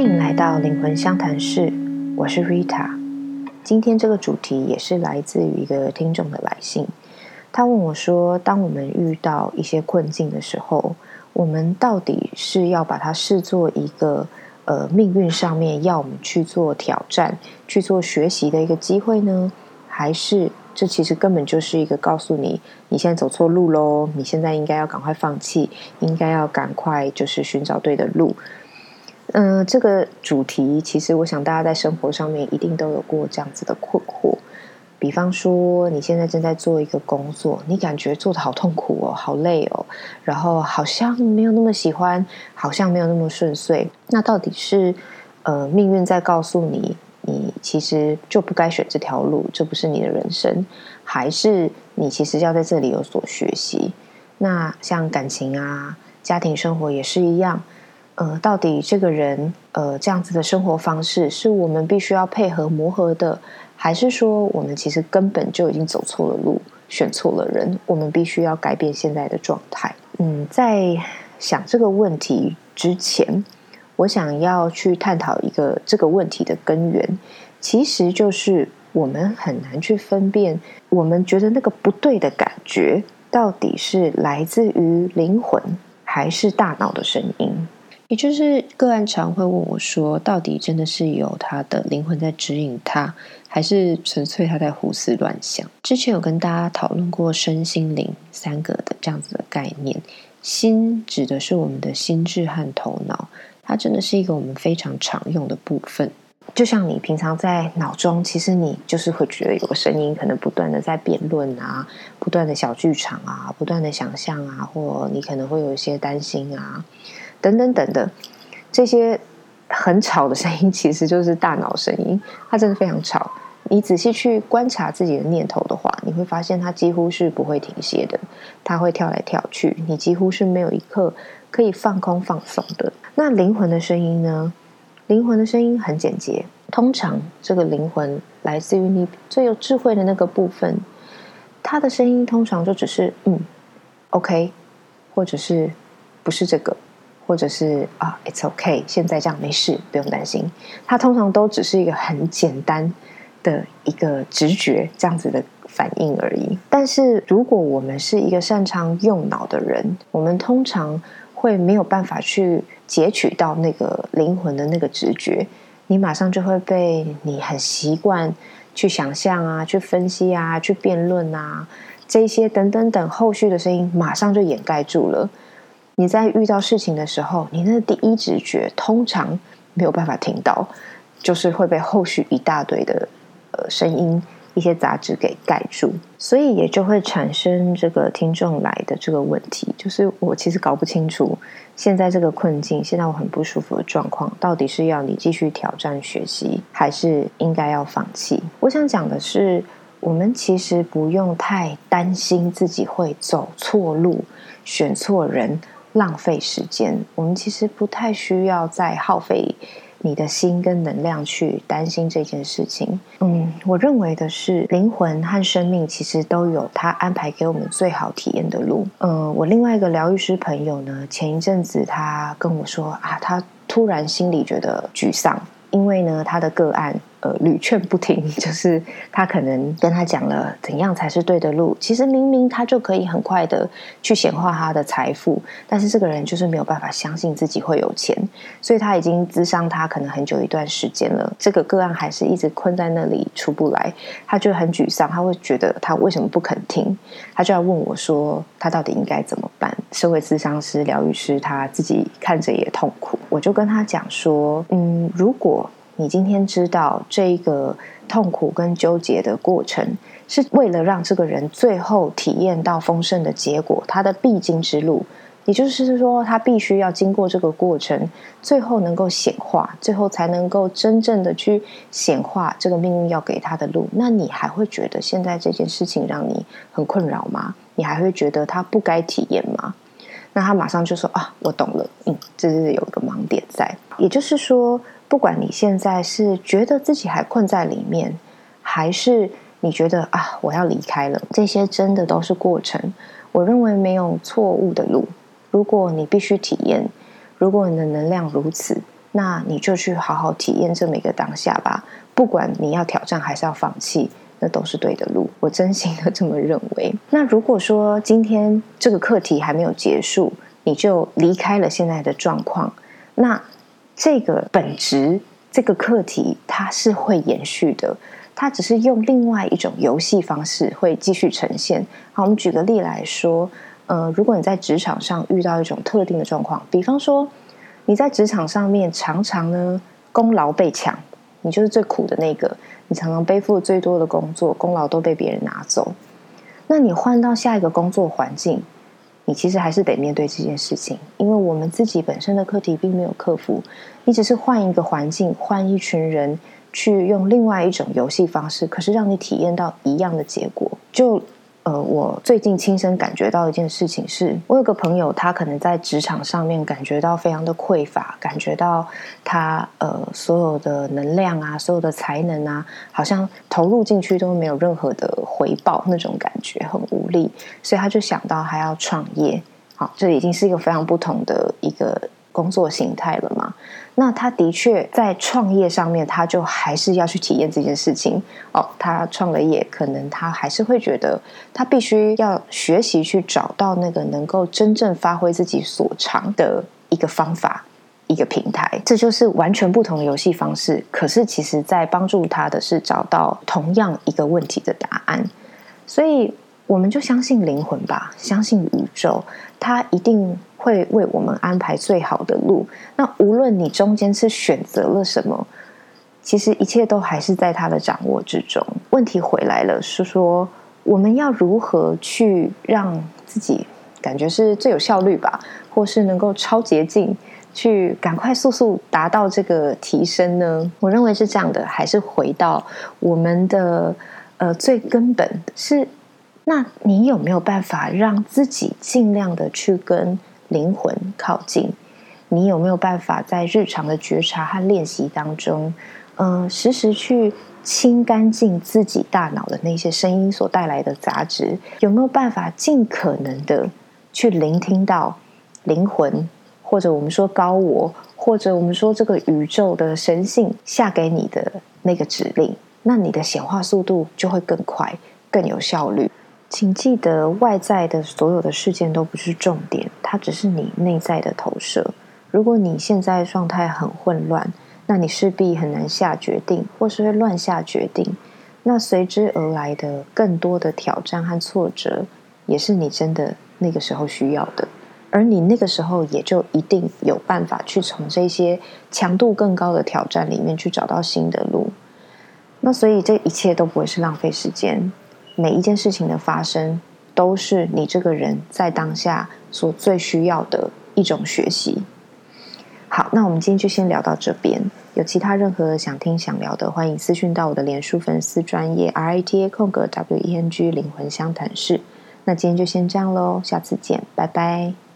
欢迎来到灵魂相谈室，我是 Rita。今天这个主题也是来自于一个听众的来信，他问我说：“当我们遇到一些困境的时候，我们到底是要把它视作一个呃命运上面要我们去做挑战、去做学习的一个机会呢，还是这其实根本就是一个告诉你你现在走错路喽？你现在应该要赶快放弃，应该要赶快就是寻找对的路。”嗯，这个主题其实我想大家在生活上面一定都有过这样子的困惑。比方说，你现在正在做一个工作，你感觉做的好痛苦哦，好累哦，然后好像没有那么喜欢，好像没有那么顺遂。那到底是呃命运在告诉你，你其实就不该选这条路，这不是你的人生，还是你其实要在这里有所学习？那像感情啊、家庭生活也是一样。呃，到底这个人呃这样子的生活方式是我们必须要配合磨合的，还是说我们其实根本就已经走错了路，选错了人？我们必须要改变现在的状态。嗯，在想这个问题之前，我想要去探讨一个这个问题的根源，其实就是我们很难去分辨，我们觉得那个不对的感觉，到底是来自于灵魂还是大脑的声音？也就是个案常会问我说：“到底真的是有他的灵魂在指引他，还是纯粹他在胡思乱想？”之前有跟大家讨论过身心灵三个的这样子的概念。心指的是我们的心智和头脑，它真的是一个我们非常常用的部分。就像你平常在脑中，其实你就是会觉得有个声音，可能不断的在辩论啊，不断的小剧场啊，不断的想象啊，或你可能会有一些担心啊。等等等的这些很吵的声音，其实就是大脑声音，它真的非常吵。你仔细去观察自己的念头的话，你会发现它几乎是不会停歇的，它会跳来跳去，你几乎是没有一刻可以放空放松的。那灵魂的声音呢？灵魂的声音很简洁，通常这个灵魂来自于你最有智慧的那个部分，它的声音通常就只是嗯，OK，或者是不是这个。或者是啊，It's OK，现在这样没事，不用担心。它通常都只是一个很简单的一个直觉这样子的反应而已。但是如果我们是一个擅长用脑的人，我们通常会没有办法去截取到那个灵魂的那个直觉，你马上就会被你很习惯去想象啊、去分析啊、去辩论啊这些等等等后续的声音，马上就掩盖住了。你在遇到事情的时候，你的第一直觉通常没有办法听到，就是会被后续一大堆的呃声音、一些杂质给盖住，所以也就会产生这个听众来的这个问题，就是我其实搞不清楚现在这个困境，现在我很不舒服的状况，到底是要你继续挑战学习，还是应该要放弃？我想讲的是，我们其实不用太担心自己会走错路、选错人。浪费时间，我们其实不太需要再耗费你的心跟能量去担心这件事情。嗯，我认为的是，灵魂和生命其实都有他安排给我们最好体验的路。嗯，我另外一个疗愈师朋友呢，前一阵子他跟我说啊，他突然心里觉得沮丧，因为呢，他的个案。呃，屡劝不听，就是他可能跟他讲了怎样才是对的路，其实明明他就可以很快的去显化他的财富，但是这个人就是没有办法相信自己会有钱，所以他已经咨商他可能很久一段时间了，这个个案还是一直困在那里出不来，他就很沮丧，他会觉得他为什么不肯听，他就要问我说他到底应该怎么办？社会咨商师、疗愈师，他自己看着也痛苦，我就跟他讲说，嗯，如果。你今天知道这个痛苦跟纠结的过程，是为了让这个人最后体验到丰盛的结果，他的必经之路，也就是说，他必须要经过这个过程，最后能够显化，最后才能够真正的去显化这个命运要给他的路。那你还会觉得现在这件事情让你很困扰吗？你还会觉得他不该体验吗？那他马上就说啊，我懂了，嗯，这是有一个盲点在，也就是说。不管你现在是觉得自己还困在里面，还是你觉得啊我要离开了，这些真的都是过程。我认为没有错误的路。如果你必须体验，如果你的能量如此，那你就去好好体验这么一个当下吧。不管你要挑战还是要放弃，那都是对的路。我真心的这么认为。那如果说今天这个课题还没有结束，你就离开了现在的状况，那这个本质，这个课题它是会延续的。它只是用另外一种游戏方式会继续呈现。好，我们举个例来说，呃，如果你在职场上遇到一种特定的状况，比方说你在职场上面常常呢功劳被抢，你就是最苦的那个，你常常背负最多的工作，功劳都被别人拿走。那你换到下一个工作环境，你其实还是得面对这件事情，因为我们自己本身的课题并没有克服，你只是换一个环境，换一群人。去用另外一种游戏方式，可是让你体验到一样的结果。就呃，我最近亲身感觉到一件事情是，我有个朋友，他可能在职场上面感觉到非常的匮乏，感觉到他呃所有的能量啊，所有的才能啊，好像投入进去都没有任何的回报，那种感觉很无力，所以他就想到还要创业。好，这已经是一个非常不同的一个。工作形态了嘛？那他的确在创业上面，他就还是要去体验这件事情哦。他创了业，可能他还是会觉得他必须要学习去找到那个能够真正发挥自己所长的一个方法、一个平台。这就是完全不同的游戏方式。可是，其实在帮助他的是找到同样一个问题的答案。所以，我们就相信灵魂吧，相信宇宙，它一定。会为我们安排最好的路。那无论你中间是选择了什么，其实一切都还是在他的掌握之中。问题回来了，是说我们要如何去让自己感觉是最有效率吧，或是能够超捷径，去赶快速速达到这个提升呢？我认为是这样的，还是回到我们的呃最根本是，那你有没有办法让自己尽量的去跟？灵魂靠近，你有没有办法在日常的觉察和练习当中，嗯，时时去清干净自己大脑的那些声音所带来的杂质？有没有办法尽可能的去聆听到灵魂，或者我们说高我，或者我们说这个宇宙的神性下给你的那个指令？那你的显化速度就会更快，更有效率。请记得，外在的所有的事件都不是重点，它只是你内在的投射。如果你现在状态很混乱，那你势必很难下决定，或是会乱下决定。那随之而来的更多的挑战和挫折，也是你真的那个时候需要的。而你那个时候也就一定有办法去从这些强度更高的挑战里面去找到新的路。那所以这一切都不会是浪费时间。每一件事情的发生，都是你这个人在当下所最需要的一种学习。好，那我们今天就先聊到这边。有其他任何想听想聊的，欢迎私讯到我的脸书粉丝专业 R I T A 空格 W E N G 灵魂相谈室。那今天就先这样喽，下次见，拜拜。